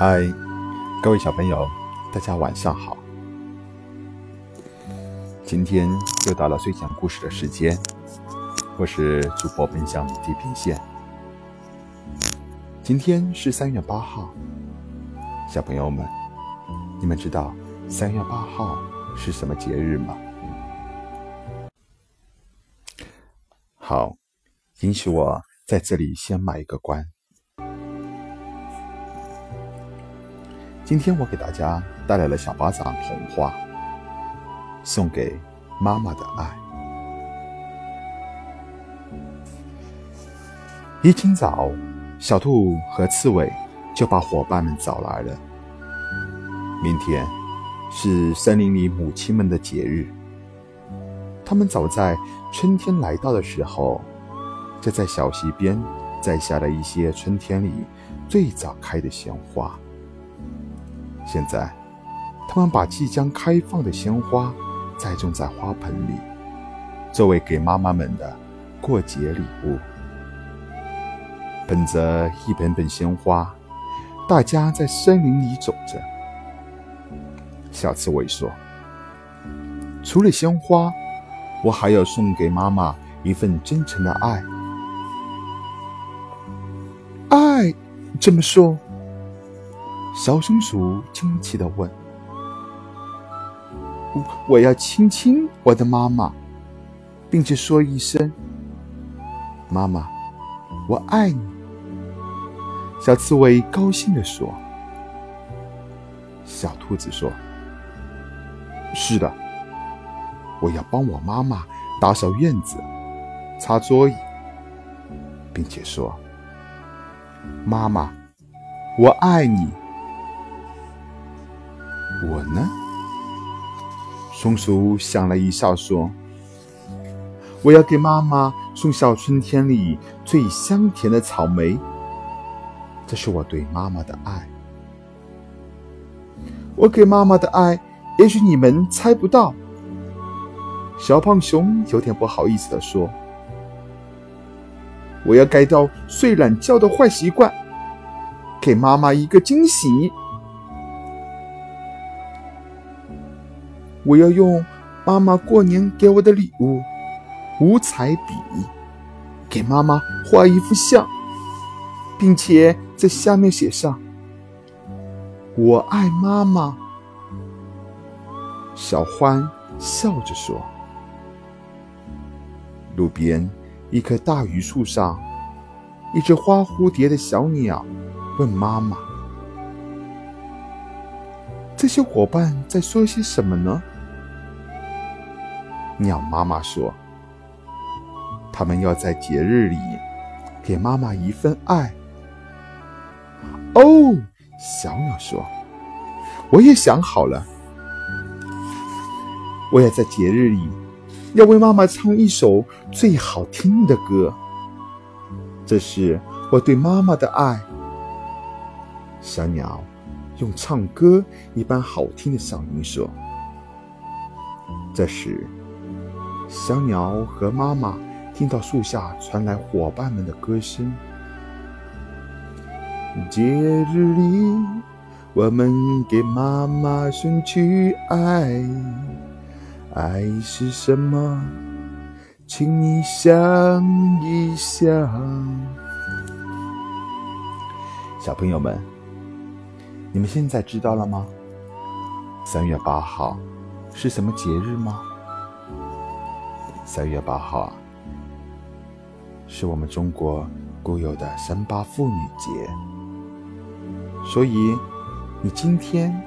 嗨，各位小朋友，大家晚上好！今天又到了睡前故事的时间，我是主播奔向地平线。今天是三月八号，小朋友们，你们知道三月八号是什么节日吗？好，允许我在这里先买一个关。今天我给大家带来了小巴掌童话，送给妈妈的爱。一清早，小兔和刺猬就把伙伴们找来了。明天是森林里母亲们的节日，他们早在春天来到的时候，就在小溪边摘下了一些春天里最早开的鲜花。现在，他们把即将开放的鲜花栽种在花盆里，作为给妈妈们的过节礼物。捧着一盆盆鲜花，大家在森林里走着。小刺猬说：“除了鲜花，我还要送给妈妈一份真诚的爱。”爱？怎么说？小松鼠惊奇地问：“我要亲亲我的妈妈，并且说一声‘妈妈，我爱你’。”小刺猬高兴地说：“小兔子说，是的，我要帮我妈妈打扫院子、擦桌椅，并且说‘妈妈，我爱你’。”我呢？松鼠想了一下，说：“我要给妈妈送小春天里最香甜的草莓，这是我对妈妈的爱。我给妈妈的爱，也许你们猜不到。”小胖熊有点不好意思的说：“我要改掉睡懒觉的坏习惯，给妈妈一个惊喜。”我要用妈妈过年给我的礼物——五彩笔，给妈妈画一幅像，并且在下面写上“我爱妈妈”。小欢笑着说：“路边一棵大榆树上，一只花蝴蝶的小鸟问妈妈：‘这些伙伴在说些什么呢？’”鸟妈妈说：“他们要在节日里给妈妈一份爱。”哦，小鸟说：“我也想好了，我也在节日里要为妈妈唱一首最好听的歌，这是我对妈妈的爱。”小鸟用唱歌一般好听的嗓音说：“这时。”小鸟和妈妈听到树下传来伙伴们的歌声。节日里，我们给妈妈送去爱。爱是什么？请你想一想。小朋友们，你们现在知道了吗？三月八号是什么节日吗？三月八号啊，是我们中国固有的三八妇女节，所以你今天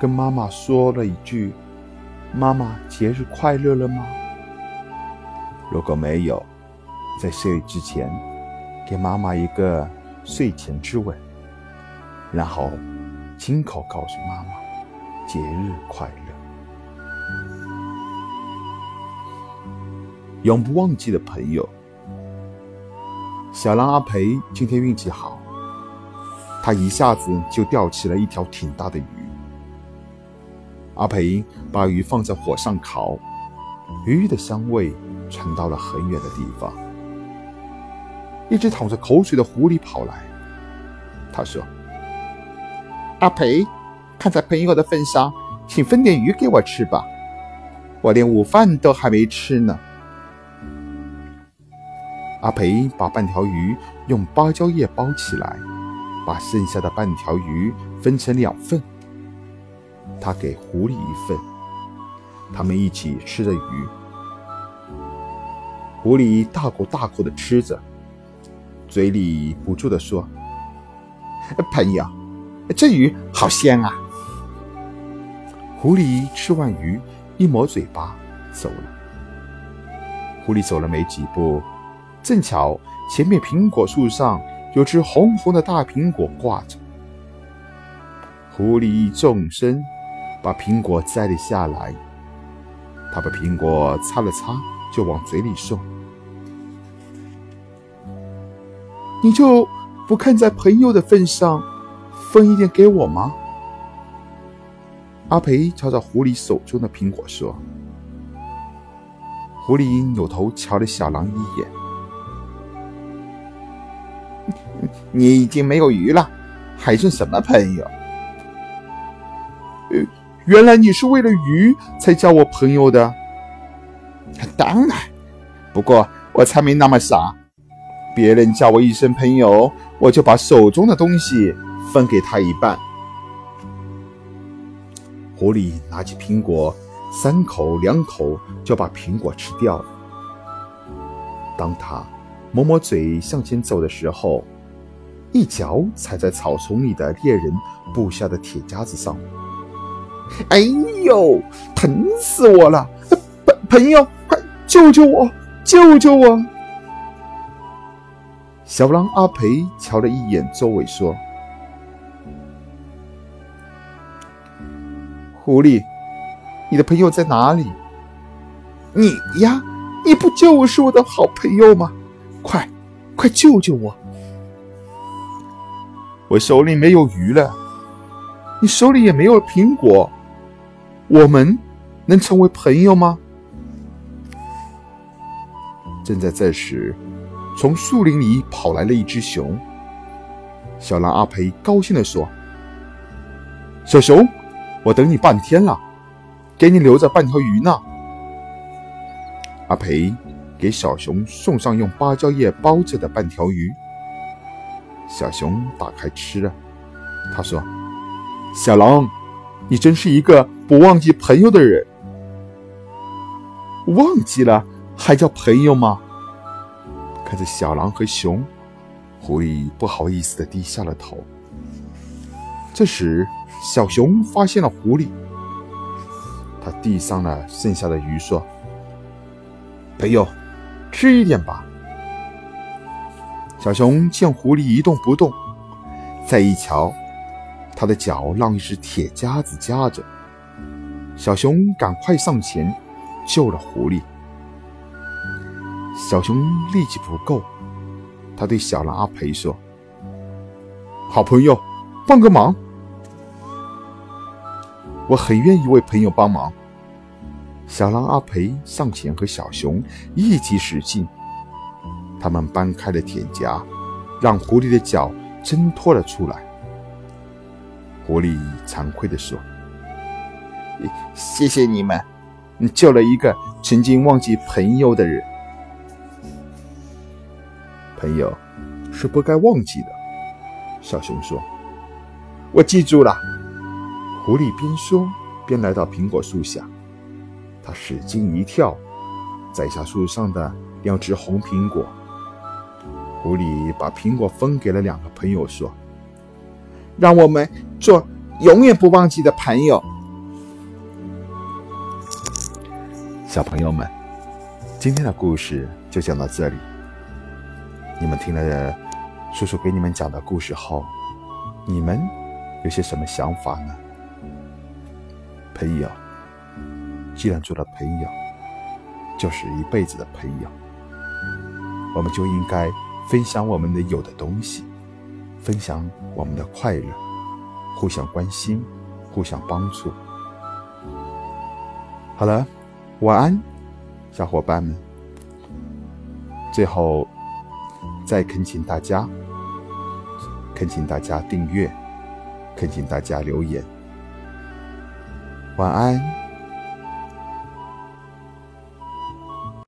跟妈妈说了一句“妈妈节日快乐”了吗？如果没有，在睡之前给妈妈一个睡前之吻，然后亲口告诉妈妈“节日快乐”。永不忘记的朋友，小狼阿培今天运气好，他一下子就钓起了一条挺大的鱼。阿培把鱼放在火上烤，鱼的香味传到了很远的地方。一只淌着口水的狐狸跑来，他说：“阿培，看在朋友的份上，请分点鱼给我吃吧，我连午饭都还没吃呢。阿培把半条鱼用芭蕉叶包起来，把剩下的半条鱼分成两份。他给狐狸一份，他们一起吃着鱼。狐狸大口大口的吃着，嘴里不住的说：“朋友，这鱼好鲜啊！”狐狸吃完鱼，一抹嘴巴走了。狐狸走了没几步。正巧前面苹果树上有只红红的大苹果挂着，狐狸纵身把苹果摘了下来，他把苹果擦了擦，就往嘴里送。你就不看在朋友的份上，分一点给我吗？阿培瞧着狐狸手中的苹果说。狐狸扭头瞧了小狼一眼。你已经没有鱼了，还剩什么朋友？呃，原来你是为了鱼才叫我朋友的。当然，不过我才没那么傻。别人叫我一声朋友，我就把手中的东西分给他一半。狐狸拿起苹果，三口两口就把苹果吃掉了。当他抹抹嘴向前走的时候，一脚踩在草丛里的猎人布下的铁夹子上，哎呦，疼死我了！朋朋友，快救救我，救救我！小狼阿培瞧了一眼周围，说：“狐狸，你的朋友在哪里？你呀，你不就是我的好朋友吗？快，快救救我！”我手里没有鱼了，你手里也没有苹果，我们能成为朋友吗？正在这时，从树林里跑来了一只熊。小狼阿培高兴地说：“小熊，我等你半天了，给你留着半条鱼呢。”阿培给小熊送上用芭蕉叶包着的半条鱼。小熊打开吃了，他说：“小狼，你真是一个不忘记朋友的人。忘记了还叫朋友吗？”看着小狼和熊，狐狸不好意思的低下了头。这时，小熊发现了狐狸，他递上了剩下的鱼，说：“朋友，吃一点吧。”小熊见狐狸一动不动，再一瞧，它的脚让一只铁夹子夹着。小熊赶快上前救了狐狸。小熊力气不够，他对小狼阿培说：“好朋友，帮个忙，我很愿意为朋友帮忙。”小狼阿培上前和小熊一起使劲。他们搬开了铁夹，让狐狸的脚挣脱了出来。狐狸惭愧地说：“谢谢你们，你救了一个曾经忘记朋友的人。朋友是不该忘记的。”小熊说：“我记住了。”狐狸边说边来到苹果树下，他使劲一跳，摘下树上的两只红苹果。狐狸把苹果分给了两个朋友，说：“让我们做永远不忘记的朋友。”小朋友们，今天的故事就讲到这里。你们听了叔叔给你们讲的故事后，你们有些什么想法呢？朋友，既然做了朋友，就是一辈子的朋友，我们就应该。分享我们的有的东西，分享我们的快乐，互相关心，互相帮助。好了，晚安，小伙伴们。最后，再恳请大家，恳请大家订阅、恳请大家留言。晚安。